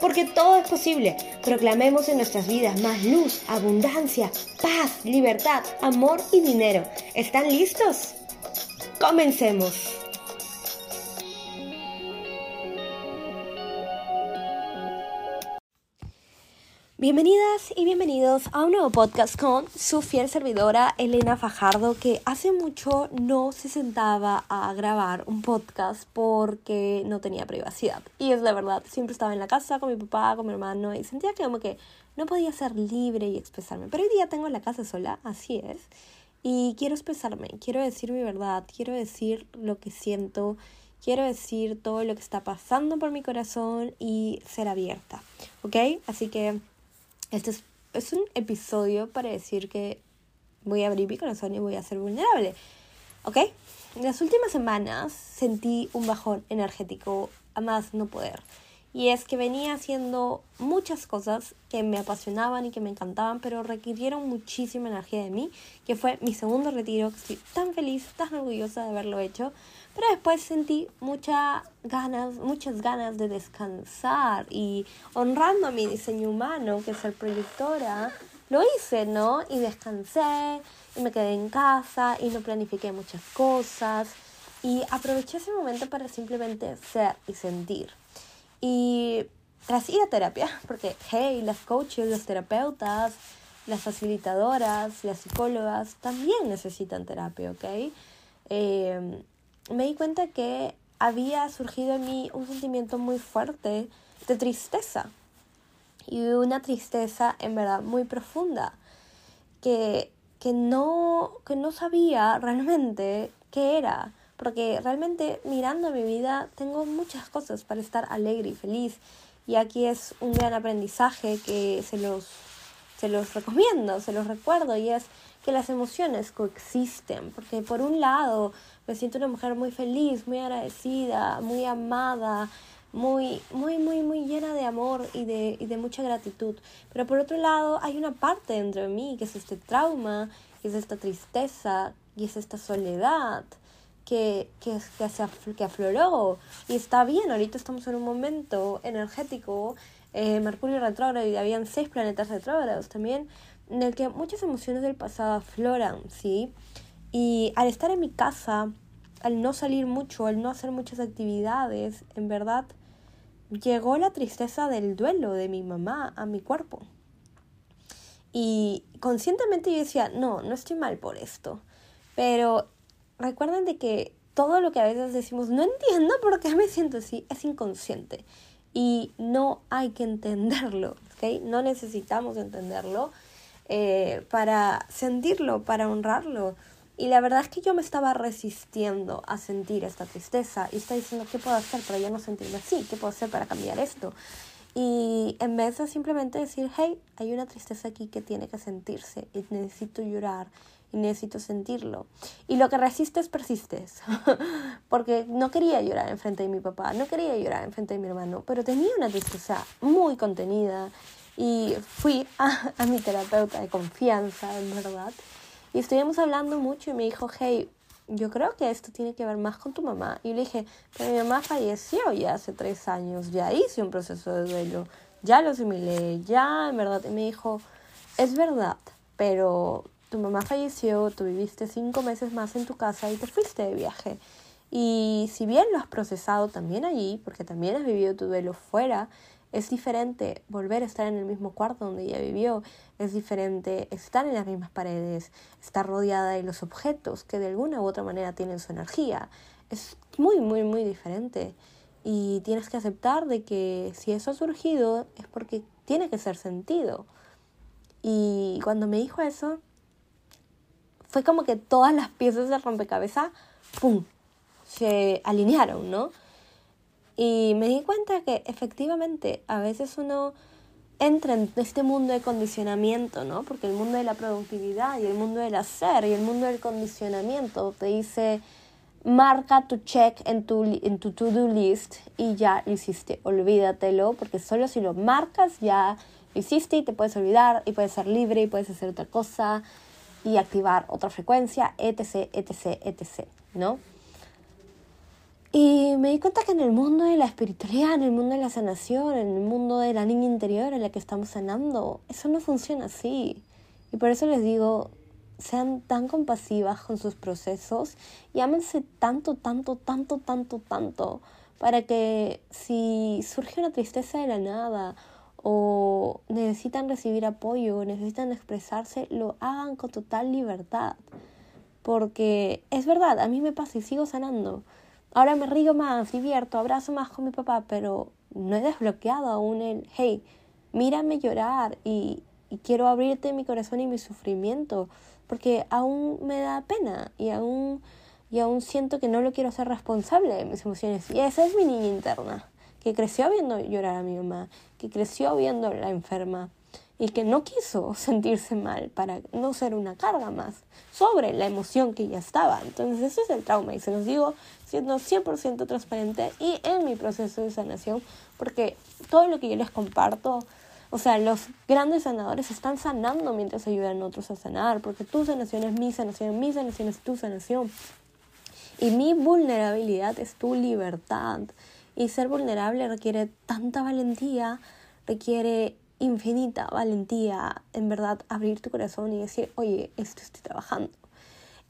Porque todo es posible. Proclamemos en nuestras vidas más luz, abundancia, paz, libertad, amor y dinero. ¿Están listos? Comencemos. Bienvenidas y bienvenidos a un nuevo podcast con su fiel servidora Elena Fajardo, que hace mucho no se sentaba a grabar un podcast porque no tenía privacidad. Y es la verdad, siempre estaba en la casa con mi papá, con mi hermano y sentía que como que no podía ser libre y expresarme. Pero hoy día tengo la casa sola, así es. Y quiero expresarme, quiero decir mi verdad, quiero decir lo que siento, quiero decir todo lo que está pasando por mi corazón y ser abierta, ¿ok? Así que este es, un episodio para decir que voy a abrir mi corazón y voy a ser vulnerable. ¿Ok? En las últimas semanas sentí un bajón energético a más no poder. Y es que venía haciendo muchas cosas que me apasionaban y que me encantaban, pero requirieron muchísima energía de mí, que fue mi segundo retiro, que estoy tan feliz, tan orgullosa de haberlo hecho. Pero después sentí muchas ganas, muchas ganas de descansar y honrando a mi diseño humano, que es ser proyectora, lo hice, ¿no? Y descansé y me quedé en casa y no planifiqué muchas cosas y aproveché ese momento para simplemente ser y sentir. Y tras ir a terapia, porque, hey, las coaches, los terapeutas, las facilitadoras, las psicólogas también necesitan terapia, ¿ok? Eh, me di cuenta que había surgido en mí un sentimiento muy fuerte de tristeza. Y una tristeza en verdad muy profunda. Que, que, no, que no sabía realmente qué era. Porque realmente mirando mi vida tengo muchas cosas para estar alegre y feliz. Y aquí es un gran aprendizaje que se los, se los recomiendo, se los recuerdo. Y es que las emociones coexisten. Porque por un lado me siento una mujer muy feliz, muy agradecida, muy amada, muy, muy, muy, muy llena de amor y de, y de mucha gratitud. Pero por otro lado, hay una parte dentro de mí que es este trauma, que es esta tristeza y es esta soledad que, que, que, que afloró. Y está bien, ahorita estamos en un momento energético, eh, Mercurio retrógrado y habían seis planetas retrógrados también, en el que muchas emociones del pasado afloran, ¿sí? Y al estar en mi casa, al no salir mucho, al no hacer muchas actividades, en verdad llegó la tristeza del duelo de mi mamá a mi cuerpo. Y conscientemente yo decía, no, no estoy mal por esto. Pero recuerden de que todo lo que a veces decimos, no entiendo por qué me siento así, es inconsciente. Y no hay que entenderlo, ¿ok? No necesitamos entenderlo eh, para sentirlo, para honrarlo. Y la verdad es que yo me estaba resistiendo a sentir esta tristeza y estaba diciendo, ¿qué puedo hacer para ya no sentirme así? ¿Qué puedo hacer para cambiar esto? Y en vez de simplemente decir, hey, hay una tristeza aquí que tiene que sentirse y necesito llorar y necesito sentirlo. Y lo que resistes, persistes. Porque no quería llorar en frente de mi papá, no quería llorar en frente de mi hermano, pero tenía una tristeza muy contenida y fui a, a mi terapeuta de confianza, en verdad y estuvimos hablando mucho y me dijo, hey, yo creo que esto tiene que ver más con tu mamá. Y le dije, pero mi mamá falleció ya hace tres años, ya hice un proceso de duelo, ya lo asimilé, ya en verdad. Y me dijo, es verdad, pero tu mamá falleció, tú viviste cinco meses más en tu casa y te fuiste de viaje. Y si bien lo has procesado también allí, porque también has vivido tu duelo fuera, es diferente volver a estar en el mismo cuarto donde ella vivió, es diferente estar en las mismas paredes, estar rodeada de los objetos que de alguna u otra manera tienen su energía. Es muy, muy, muy diferente. y tienes que aceptar de que si eso ha surgido es porque tiene que ser sentido. Y cuando me dijo eso, fue como que todas las piezas del rompecabezas, ¡pum!, se alinearon, ¿no? Y me di cuenta que efectivamente a veces uno entra en este mundo de condicionamiento, ¿no? Porque el mundo de la productividad y el mundo del hacer y el mundo del condicionamiento te dice, marca tu check en tu, en tu to-do list y ya lo hiciste. Olvídatelo, porque solo si lo marcas ya lo hiciste y te puedes olvidar y puedes ser libre y puedes hacer otra cosa y activar otra frecuencia, etc, etc, etc, ¿no? Y me di cuenta que en el mundo de la espiritualidad, en el mundo de la sanación, en el mundo de la niña interior en la que estamos sanando, eso no funciona así. Y por eso les digo, sean tan compasivas con sus procesos y ámense tanto, tanto, tanto, tanto, tanto, para que si surge una tristeza de la nada o necesitan recibir apoyo o necesitan expresarse, lo hagan con total libertad. Porque es verdad, a mí me pasa y sigo sanando. Ahora me río más, divierto, abrazo más con mi papá, pero no he desbloqueado aún el, hey, mírame llorar y, y quiero abrirte mi corazón y mi sufrimiento, porque aún me da pena y aún, y aún siento que no lo quiero ser responsable de mis emociones. Y esa es mi niña interna, que creció viendo llorar a mi mamá, que creció viendo la enferma, y que no quiso sentirse mal para no ser una carga más sobre la emoción que ya estaba. Entonces ese es el trauma y se los digo siendo 100% transparente y en mi proceso de sanación porque todo lo que yo les comparto, o sea, los grandes sanadores están sanando mientras ayudan a otros a sanar porque tu sanación es mi sanación, mi sanación es tu sanación. Y mi vulnerabilidad es tu libertad. Y ser vulnerable requiere tanta valentía, requiere infinita valentía, en verdad, abrir tu corazón y decir, oye, esto estoy trabajando.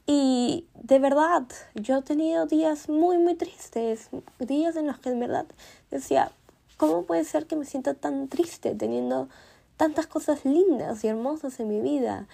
Y de verdad, yo he tenido días muy, muy tristes, días en los que en verdad decía, ¿cómo puede ser que me sienta tan triste teniendo tantas cosas lindas y hermosas en mi vida?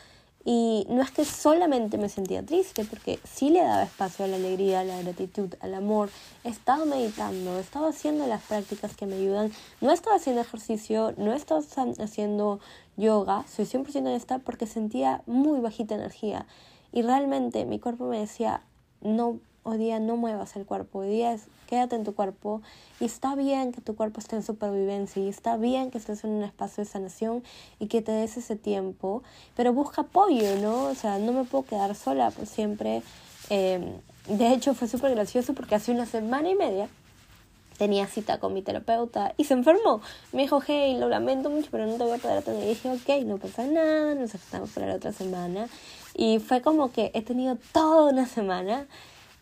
Y no es que solamente me sentía triste, porque sí le daba espacio a la alegría, a la gratitud, al amor. He estado meditando, he estado haciendo las prácticas que me ayudan. No he estado haciendo ejercicio, no he estado haciendo yoga. Soy 100% honesta porque sentía muy bajita energía. Y realmente mi cuerpo me decía, no Hoy día no muevas el cuerpo, hoy día es quédate en tu cuerpo y está bien que tu cuerpo esté en supervivencia y está bien que estés en un espacio de sanación y que te des ese tiempo, pero busca apoyo, ¿no? O sea, no me puedo quedar sola por siempre. Em, de hecho, fue súper gracioso porque hace una semana y media tenía cita con mi terapeuta y se enfermó. Me dijo, hey, lo lamento mucho, pero no te voy a poder atender. Y dije, ok, no pasa nada, nos estamos para la otra semana. Y fue como que he tenido toda una semana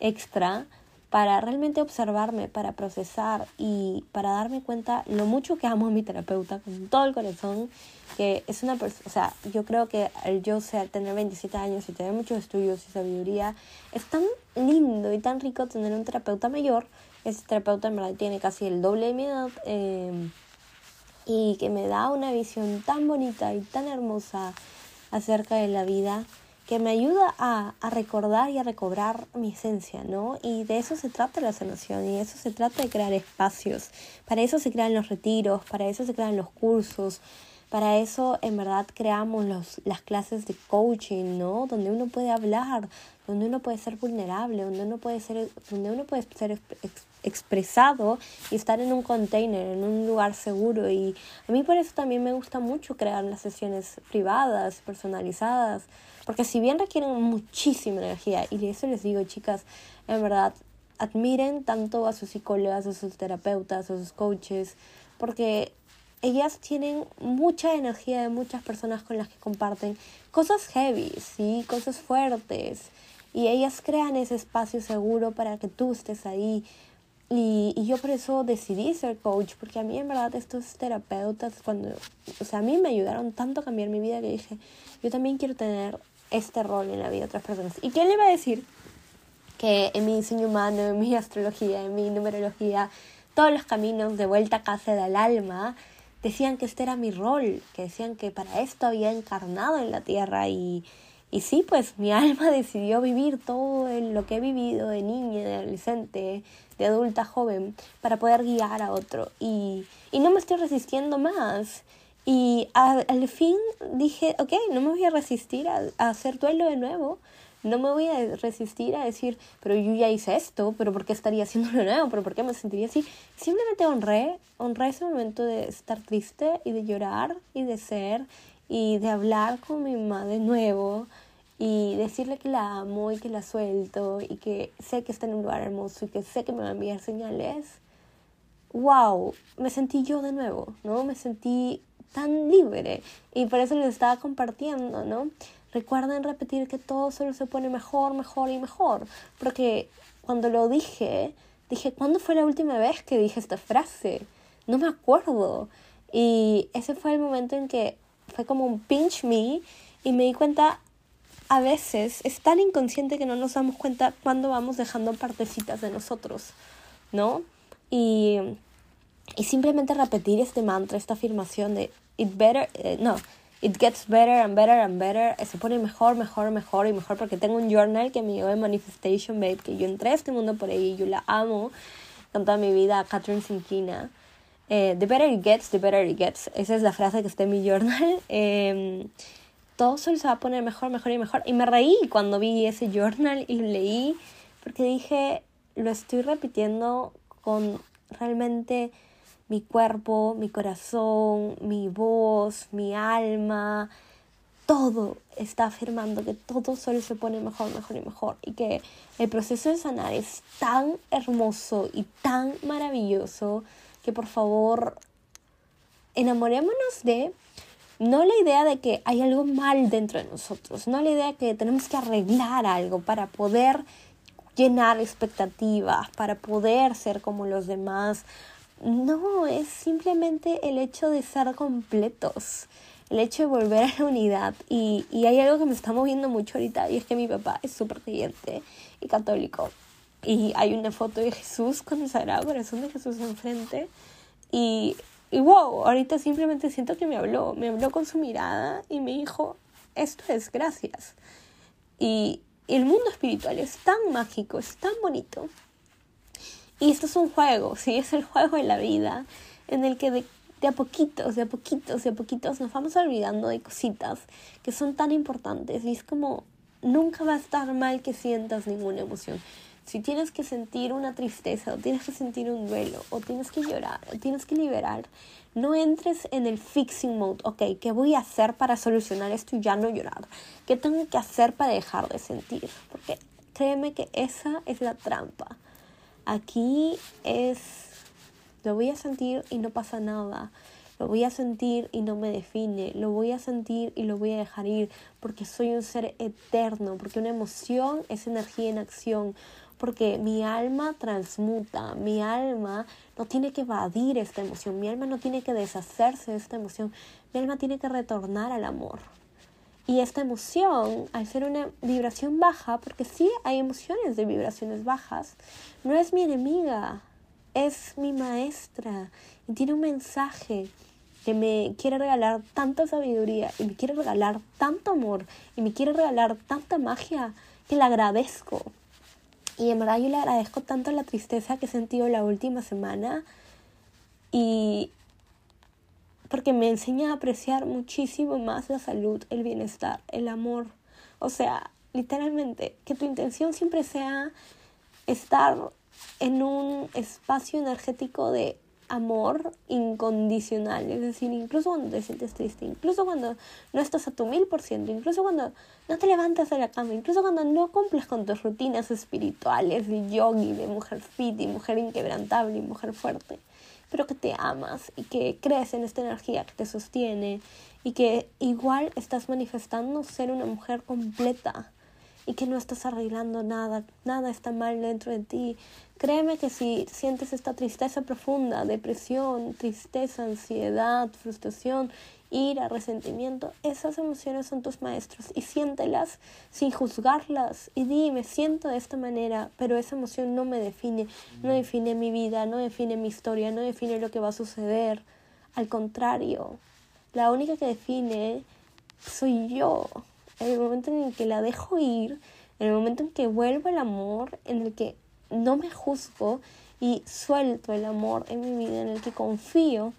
extra para realmente observarme, para procesar y para darme cuenta lo mucho que amo a mi terapeuta con todo el corazón, que es una persona, o sea, yo creo que el yo ser, tener 27 años y tener muchos estudios y sabiduría, es tan lindo y tan rico tener un terapeuta mayor. Este terapeuta en verdad tiene casi el doble de mi edad em, y que me da una visión tan bonita y tan hermosa acerca de la vida que me ayuda a, a, recordar y a recobrar mi esencia, ¿no? Y de eso se trata la sanación y de eso se trata de crear espacios. Para eso se crean los retiros, para eso se crean los cursos, para eso en verdad creamos los, las clases de coaching, ¿no? Donde uno puede hablar, donde uno puede ser vulnerable, donde uno puede ser, donde uno puede ser expresado y estar en un container, en un lugar seguro. Y a mí por eso también me gusta mucho crear las sesiones privadas, personalizadas, porque si bien requieren muchísima energía, y eso les digo chicas, en verdad, admiren tanto a sus psicólogas, a sus terapeutas, a sus coaches, porque ellas tienen mucha energía de muchas personas con las que comparten cosas heavy, ¿sí? cosas fuertes. Y ellas crean ese espacio seguro para que tú estés ahí. Y, y yo por eso decidí ser coach, porque a mí en verdad estos terapeutas, cuando, o sea, a mí me ayudaron tanto a cambiar mi vida que dije, yo también quiero tener este rol en la vida de otras personas. ¿Y quién le iba a decir que en mi diseño humano, en mi astrología, en mi numerología, todos los caminos de vuelta a casa del alma, decían que este era mi rol, que decían que para esto había encarnado en la tierra y, y sí, pues mi alma decidió vivir todo lo que he vivido de niña, de adolescente, de adulta joven, para poder guiar a otro. Y, y no me estoy resistiendo más. Y al fin dije, ok, no me voy a resistir a, hacer duelo de nuevo. No me voy a resistir a decir, pero yo ya hice esto, pero ¿por qué estaría haciendo de nuevo? ¿Pero por qué me sentiría así? Simplemente honré, honré ese momento de estar triste y de llorar y de ser y de hablar con mi mamá de nuevo y decirle que la amo y que la suelto y que sé que está en un lugar hermoso y que sé que me va a enviar señales. ¡Wow! Me sentí yo de nuevo, ¿no? Me sentí tan libre y por eso les estaba compartiendo, ¿no? Recuerden repetir que todo solo se pone mejor, mejor y mejor, porque cuando lo dije, dije, ¿cuándo fue la última vez que dije esta frase? No me acuerdo. Y ese fue el momento en que fue como un pinch me y me di cuenta, a veces es tan inconsciente que no nos damos cuenta cuando vamos dejando partecitas de nosotros, ¿no? Y, y simplemente repetir este mantra, esta afirmación de it better, eh, no, it gets better and better and better, se pone mejor, mejor, mejor y mejor porque tengo un journal que me llevó de Manifestation Babe, que yo entré a este mundo por ahí yo la amo con toda mi vida, Catherine Sinkina. Eh, the better it gets, the better it gets. Esa es la frase que está en mi journal. Eh, todo solo se va a poner mejor, mejor y mejor. Y me reí cuando vi ese journal y lo leí, porque dije, lo estoy repitiendo con realmente mi cuerpo, mi corazón, mi voz, mi alma, todo está afirmando que todo solo se pone mejor, mejor y mejor. Y que el proceso de sanar es tan hermoso y tan maravilloso que por favor enamorémonos de no la idea de que hay algo mal dentro de nosotros, no la idea de que tenemos que arreglar algo para poder llenar expectativas, para poder ser como los demás. No, es simplemente el hecho de ser completos, el hecho de volver a la unidad. Y, y hay algo que me está moviendo mucho ahorita y es que mi papá es súper creyente y católico. Y hay una foto de Jesús con el Sagrado Corazón de Jesús enfrente. Y y wow, ahorita simplemente siento que me habló, me habló con su mirada y me dijo, esto es gracias. Y el mundo espiritual es tan mágico, es tan bonito. Y esto es un juego, sí, es el juego de la vida, en el que de, de a poquitos, de a poquitos, de a poquitos nos vamos olvidando de cositas que son tan importantes. Y es como, nunca va a estar mal que sientas ninguna emoción. Si tienes que sentir una tristeza o tienes que sentir un duelo o tienes que llorar o tienes que liberar, no entres en el fixing mode. Ok, ¿qué voy a hacer para solucionar esto y ya no llorar? ¿Qué tengo que hacer para dejar de sentir? Porque créeme que esa es la trampa. Aquí es, lo voy a sentir y no pasa nada. Lo voy a sentir y no me define. Lo voy a sentir y lo voy a dejar ir porque soy un ser eterno, porque una emoción es energía en acción porque mi alma transmuta, mi alma no tiene que evadir esta emoción, mi alma no tiene que deshacerse de esta emoción, mi alma tiene que retornar al amor. Y esta emoción, al ser una vibración baja, porque sí hay emociones de vibraciones bajas, no es mi enemiga, es mi maestra y tiene un mensaje que me quiere regalar tanta sabiduría y me quiere regalar tanto amor y me quiere regalar tanta magia que le agradezco. Y en verdad yo le agradezco tanto la tristeza que he sentido la última semana y porque me enseña a apreciar muchísimo más la salud, el bienestar, el amor. O sea, literalmente, que tu intención siempre sea estar en un espacio energético de amor incondicional, es decir, incluso cuando te sientes triste, incluso cuando no estás a tu mil por ciento, incluso cuando no te levantas de la cama, incluso cuando no cumples con tus rutinas espirituales de yogi, de mujer fit y mujer inquebrantable y mujer fuerte, pero que te amas y que crees en esta energía que te sostiene y que igual estás manifestando ser una mujer completa y que no estás arreglando nada, nada está mal dentro de ti. Créeme que si sientes esta tristeza profunda, depresión, tristeza, ansiedad, frustración, ira, resentimiento, esas emociones son tus maestros y siéntelas sin juzgarlas y dime, siento de esta manera, pero esa emoción no me define, no define mi vida, no define mi historia, no define lo que va a suceder. Al contrario, la única que define soy yo en el momento en el que la dejo ir, en el momento en que vuelvo el amor, en el que no me juzgo y suelto el amor en mi vida, en el que confío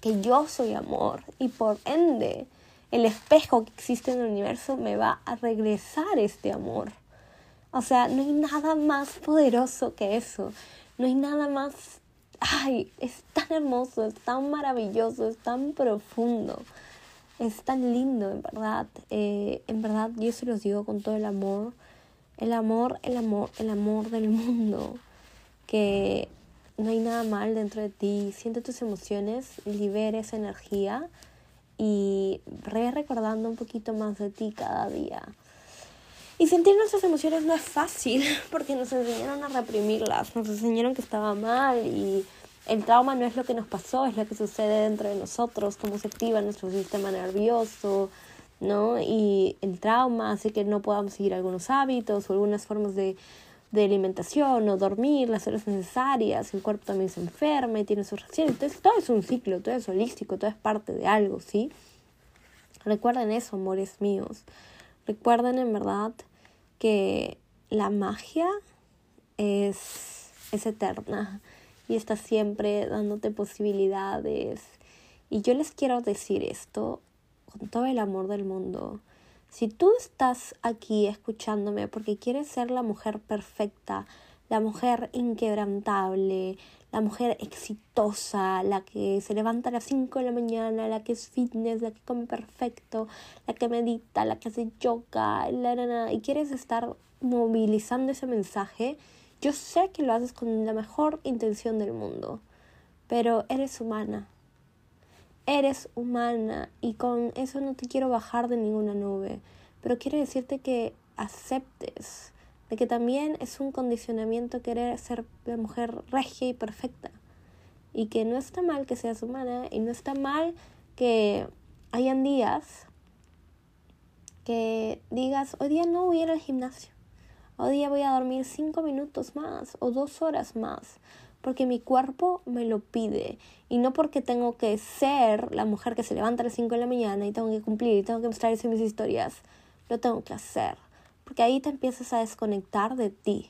que yo soy amor y por ende el espejo que existe en el universo me va a regresar este amor. O sea, no hay nada más poderoso que eso. No hay nada más... Ay, es tan hermoso, es tan maravilloso, es tan profundo. Es tan lindo, en verdad. Eh, en verdad, yo se los digo con todo el amor. El amor, el amor, el amor del mundo. Que no hay nada mal dentro de ti. Siente tus emociones, libera esa energía y re recordando un poquito más de ti cada día. Y sentir nuestras emociones no es fácil porque nos enseñaron a reprimirlas, nos enseñaron que estaba mal y el trauma no es lo que nos pasó, es lo que sucede dentro de nosotros, cómo se activa nuestro sistema nervioso, ¿no? Y el trauma hace que no podamos seguir algunos hábitos o algunas formas de, de alimentación o dormir las horas necesarias, el cuerpo también se enferma y tiene sus reacciones. Entonces, todo es un ciclo, todo es holístico, todo es parte de algo, ¿sí? Recuerden eso, amores míos. Recuerden en verdad que la magia es, es eterna y está siempre dándote posibilidades. Y yo les quiero decir esto con todo el amor del mundo. Si tú estás aquí escuchándome porque quieres ser la mujer perfecta, la mujer inquebrantable, la mujer exitosa, la que se levanta a las 5 de la mañana, la que es fitness, la que come perfecto, la que medita, la que hace yoga, la, y quieres estar movilizando ese mensaje, yo sé que lo haces con la mejor intención del mundo, pero eres humana. Eres humana y con eso no te quiero bajar de ninguna nube, pero quiero decirte que aceptes de que también es un condicionamiento querer ser la mujer regia y perfecta y que no está mal que seas humana y no está mal que hayan días que digas, hoy día no voy a ir al gimnasio Hoy día voy a dormir cinco minutos más o dos horas más porque mi cuerpo me lo pide y no porque tengo que ser la mujer que se levanta a las 5 de la mañana y tengo que cumplir y tengo que mostrarse mis historias, lo tengo que hacer, porque ahí te empiezas a desconectar de ti.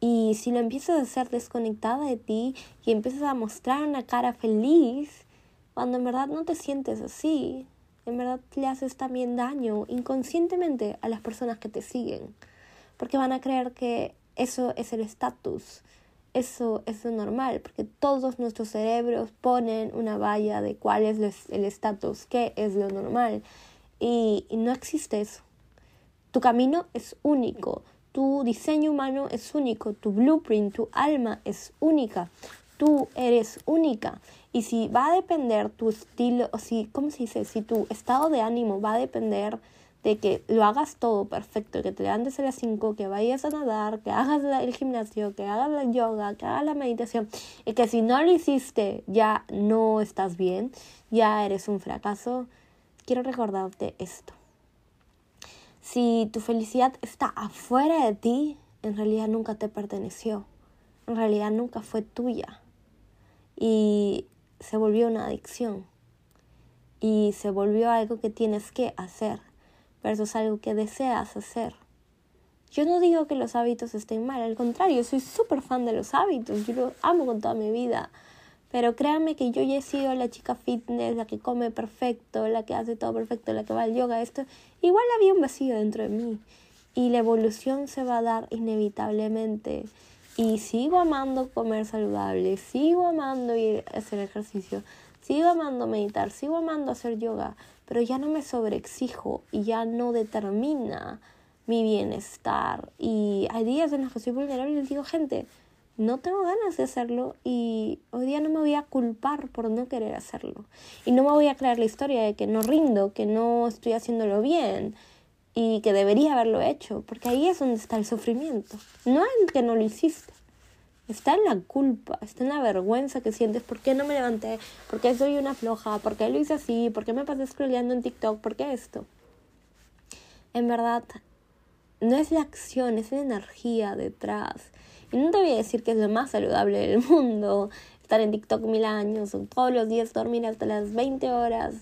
Y si lo empiezas a hacer desconectada de ti y empiezas a mostrar una cara feliz, cuando en verdad no te sientes así, en verdad le haces también daño inconscientemente a las personas que te siguen porque van a creer que eso es el estatus, eso es lo normal, porque todos nuestros cerebros ponen una valla de cuál es el estatus, qué es lo normal, y, y no existe eso. Tu camino es único, tu diseño humano es único, tu blueprint, tu alma es única, tú eres única. Y si va a depender tu estilo, o si, ¿cómo se dice? Si tu estado de ánimo va a depender de que lo hagas todo perfecto, que te levantes a las 5, que vayas a nadar, que hagas el gimnasio, que hagas la yoga, que hagas la meditación, y que si no lo hiciste ya no estás bien, ya eres un fracaso, quiero recordarte esto. Si tu felicidad está afuera de ti, en realidad nunca te perteneció, en realidad nunca fue tuya y se volvió una adicción y se volvió algo que tienes que hacer versus algo que deseas hacer. Yo no digo que los hábitos estén mal, al contrario, soy súper fan de los hábitos, yo los amo con toda mi vida. Pero créanme que yo ya he sido la chica fitness, la que come perfecto, la que hace todo perfecto, la que va al yoga, esto. Igual había un vacío dentro de mí. Y la evolución se va a dar inevitablemente. Y sigo amando comer saludable, sigo amando ir a hacer ejercicio, sigo amando meditar, sigo amando hacer yoga pero ya no me sobreexijo y ya no determina mi bienestar. Y hay días en los que soy vulnerable y les digo, gente, no tengo ganas de hacerlo y hoy día no me voy a culpar por no querer hacerlo. Y no me voy a creer la historia de que no rindo, que no estoy haciéndolo bien y que debería haberlo hecho, porque ahí es donde está el sufrimiento, no en que no lo hiciste. Está en la culpa, está en la vergüenza que sientes. ¿Por qué no me levanté? ¿Por qué soy una floja? ¿Por qué lo hice así? ¿Por qué me pasé scrolleando en TikTok? ¿Por qué esto? En verdad, no es la acción, es la energía detrás. Y no te voy a decir que es lo más saludable del mundo estar en TikTok mil años o todos los días dormir hasta las 20 horas.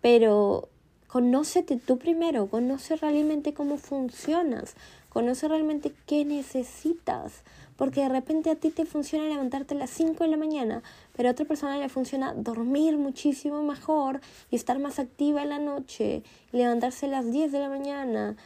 Pero conócete tú primero, conoce realmente cómo funcionas, conoce realmente qué necesitas. Porque de repente a ti te funciona levantarte a las 5 de la mañana, pero a otra persona le funciona dormir muchísimo mejor y estar más activa en la noche, levantarse a las 10 de la mañana.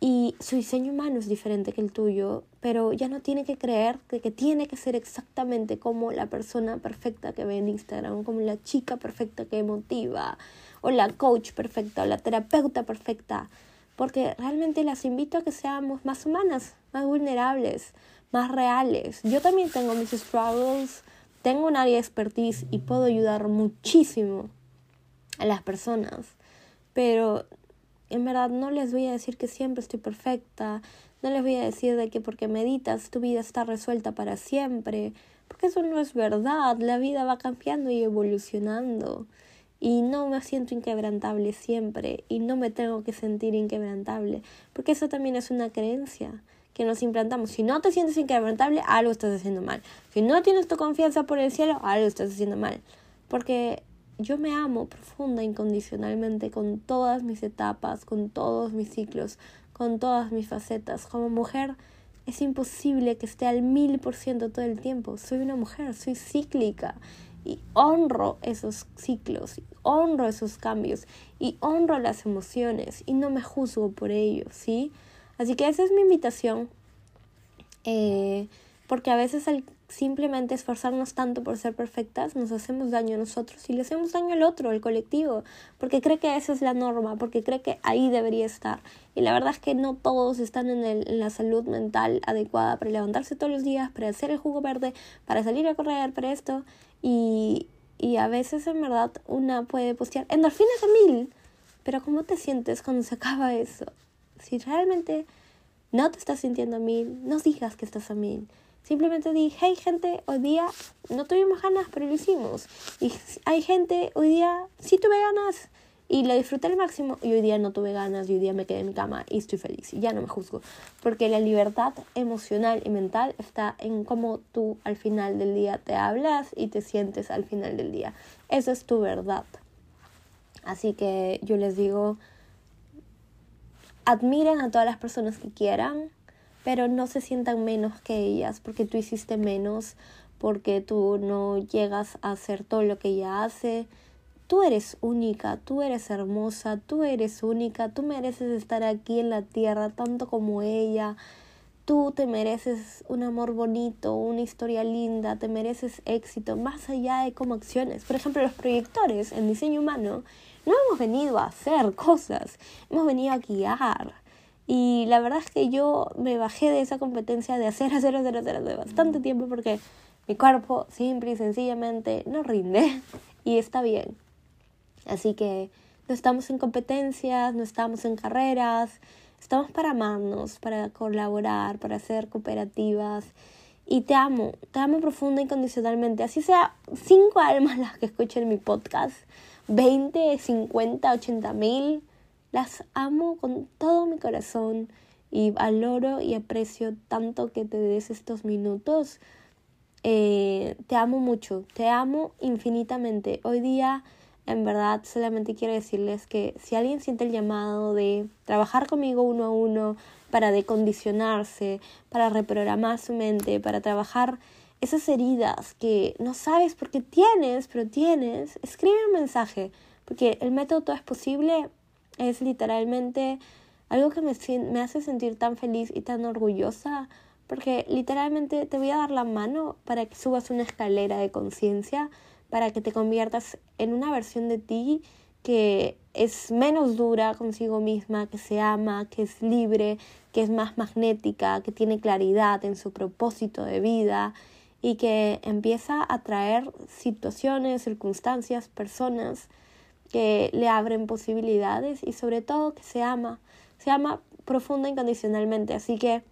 Y su diseño humano es diferente que el tuyo, pero ya no tiene que creer que, que tiene que ser exactamente como la persona perfecta que ve en Instagram, como la chica perfecta que motiva, o la coach perfecta, o la terapeuta perfecta. Porque realmente las invito a que seamos más humanas, más vulnerables, más reales. Yo también tengo mis struggles, tengo un área de expertise y puedo ayudar muchísimo a las personas, pero en verdad no les voy a decir que siempre estoy perfecta, no les voy a decir de que porque meditas tu vida está resuelta para siempre, porque eso no es verdad, la vida va cambiando y evolucionando. Y no me siento inquebrantable siempre y no me tengo que sentir inquebrantable, porque eso también es una creencia que nos implantamos. Si no te sientes inquebrantable, algo estás haciendo mal. Si no tienes tu confianza por el cielo, algo estás haciendo mal. Porque yo me amo profunda, incondicionalmente, con todas mis etapas, con todos mis ciclos, con todas mis facetas. Como mujer, es imposible que esté al mil por ciento todo el tiempo. Soy una mujer, soy cíclica y honro esos ciclos, y honro esos cambios y honro las emociones y no me juzgo por ello, ¿sí? Así que esa es mi invitación, eh, porque a veces al simplemente esforzarnos tanto por ser perfectas, nos hacemos daño a nosotros y le hacemos daño al otro, al colectivo, porque cree que esa es la norma, porque cree que ahí debería estar. Y la verdad es que no todos están en, la salud mental adecuada para levantarse todos los días, para hacer el jugo verde, para salir a correr, para esto. Y, y a veces en verdad una puede postear endorfinas a mil, pero ¿cómo te sientes cuando se acaba eso? Si realmente no te estás sintiendo a mil, no digas que estás a mil. Simplemente di, hey gente, hoy día no tuvimos ganas, pero lo hicimos. Y hay gente, hoy día sí tuve ganas y lo disfruté al máximo. Y hoy día no tuve ganas y hoy día me quedé en mi cama y estoy feliz. Y ya no me juzgo. Porque la libertad emocional y mental está en cómo tú al final del día te hablas y te sientes al final del día. Esa es tu verdad. Así que yo les digo, admiren a todas las personas que quieran, pero no se sientan menos que ellas porque tú hiciste menos, porque tú no llegas a hacer todo lo que ella hace. Tú eres única, tú eres hermosa, tú eres única, tú mereces estar aquí en la tierra tanto como ella. Tú te mereces un amor bonito, una historia linda, te mereces éxito, más allá de como acciones. Por ejemplo, los proyectores en diseño humano no hemos venido a hacer cosas, hemos venido a guiar. Y la verdad es que yo me bajé de esa competencia de hacer, hacer, hacer, hacer, hacer bastante tiempo porque mi cuerpo simple y sencillamente no rinde y está bien. Así que no estamos en competencias, no estamos en carreras, estamos para amarnos, para colaborar, para ser cooperativas. Y te amo, te amo profunda y condicionalmente. Así sea cinco almas las que escuchen mi podcast 20, 50, 80 mil. Las amo con todo mi corazón y valoro y aprecio tanto que te des estos minutos. Eh, te amo mucho, te amo infinitamente. Hoy día, en verdad, solamente quiero decirles que si alguien siente el llamado de trabajar conmigo uno a uno para decondicionarse, para reprogramar su mente, para trabajar esas heridas que no sabes por qué tienes, pero tienes, escribe un mensaje, porque el método todo es posible es literalmente algo que me, me hace sentir tan feliz y tan orgullosa, porque literalmente te voy a dar la mano para que subas una escalera de conciencia, para que te conviertas en una versión de ti que es menos dura consigo misma, que se ama, que es libre, que es más magnética, que tiene claridad en su propósito de vida y que empieza a traer situaciones, circunstancias, personas que le abren posibilidades y sobre todo que se ama, se ama profunda incondicionalmente. Así que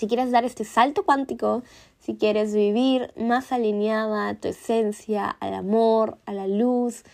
si quieres dar este salto cuántico, si quieres vivir más alineada a tu esencia, al amor, a la luz,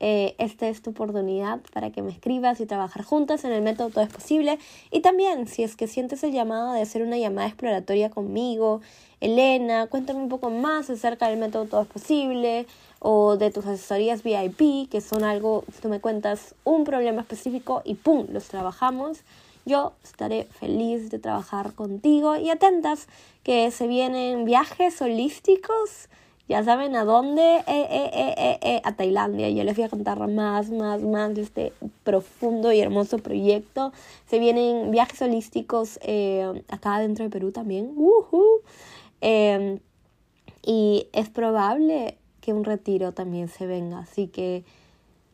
eh, esta es tu oportunidad para que me escribas y trabajar juntas en el método Todo es Posible. Y también, si es que sientes el llamado de hacer una llamada exploratoria conmigo, Elena, cuéntame un poco más acerca del método Todo es Posible o de tus asesorías VIP, que son algo, tú me cuentas un problema específico y ¡pum! los trabajamos. Yo estaré feliz de trabajar contigo y atentas que se vienen viajes holísticos. Ya saben a dónde, eh, eh, eh, a Tailandia. Yo les voy a contar más, más, más de este profundo y hermoso proyecto. Se vienen viajes holísticos acá dentro de Perú también. Em, y es probable que un retiro también se venga. Así que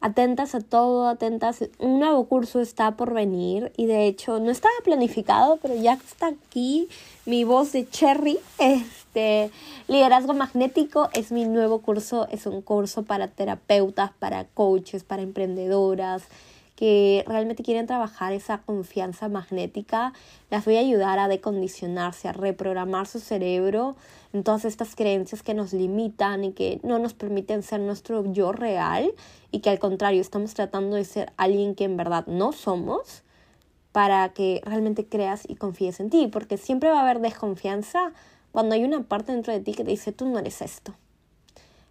atentas a todo, atentas. Un nuevo curso está por venir y de hecho no estaba planificado, pero ya está aquí mi voz de Cherry. Este liderazgo magnético es mi nuevo curso, es un curso para terapeutas, para coaches, para emprendedoras que realmente quieren trabajar esa confianza magnética, las voy a ayudar a decondicionarse, a reprogramar su cerebro en todas estas creencias que nos limitan y que no nos permiten ser nuestro yo real y que al contrario estamos tratando de ser alguien que en verdad no somos para que realmente creas y confíes en ti, porque siempre va a haber desconfianza cuando hay una parte dentro de ti que te dice tú no eres esto.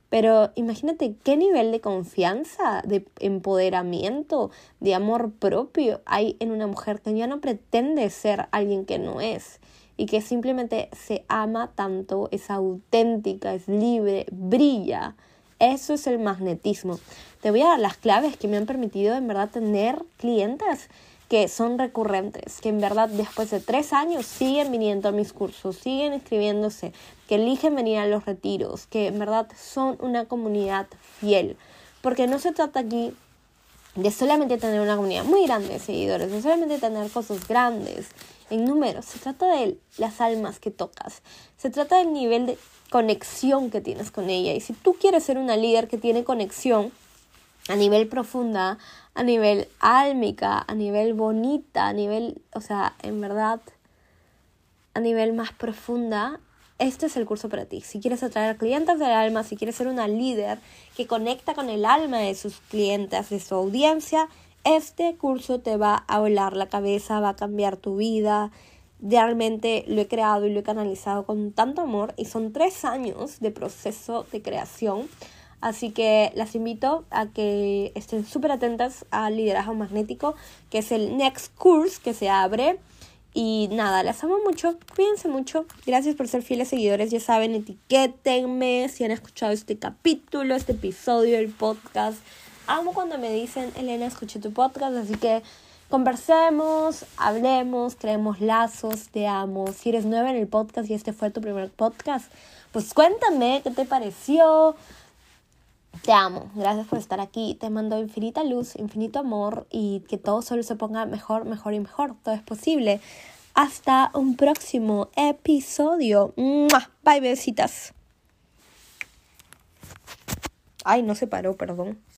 Pero imagínate qué nivel de confianza, de empoderamiento, de amor propio hay en una mujer que ya no pretende ser alguien que no es y que simplemente se ama tanto, es auténtica, es libre, brilla. Eso es el magnetismo. Te voy a dar las claves que me han permitido en verdad tener clientes que son recurrentes, que en verdad después de tres años siguen viniendo a mis cursos, siguen inscribiéndose, que eligen venir a los retiros, que en verdad son una comunidad fiel. Porque no se trata aquí de solamente tener una comunidad muy grande de seguidores, de solamente tener cosas grandes en números, se trata de las almas que tocas, se trata del nivel de conexión que tienes con ella. Y si tú quieres ser una líder que tiene conexión a nivel profunda, a nivel álmica, a nivel bonita, a nivel, o sea, en verdad, a nivel más profunda, este es el curso para ti. Si quieres atraer clientes del alma, si quieres ser una líder que conecta con el alma de sus clientes, de su audiencia, este curso te va a volar la cabeza, va a cambiar tu vida. Realmente lo he creado y lo he canalizado con tanto amor y son tres años de proceso de creación Así que las invito a que estén súper atentas al liderazgo magnético, que es el next course que se abre. Y nada, las amo mucho, cuídense mucho. Gracias por ser fieles seguidores. Ya saben, etiquétenme si han escuchado este capítulo, este episodio del podcast. Amo cuando me dicen, Elena, escuché tu podcast, así que conversemos, hablemos, creemos lazos, te amo. Si eres nueva en el podcast y este fue tu primer podcast, pues cuéntame qué te pareció. Te amo, gracias por estar aquí. Te mando infinita luz, infinito amor y que todo solo se ponga mejor, mejor y mejor. Todo es posible. Hasta un próximo episodio. Bye, besitas. Ay, no se paró, perdón.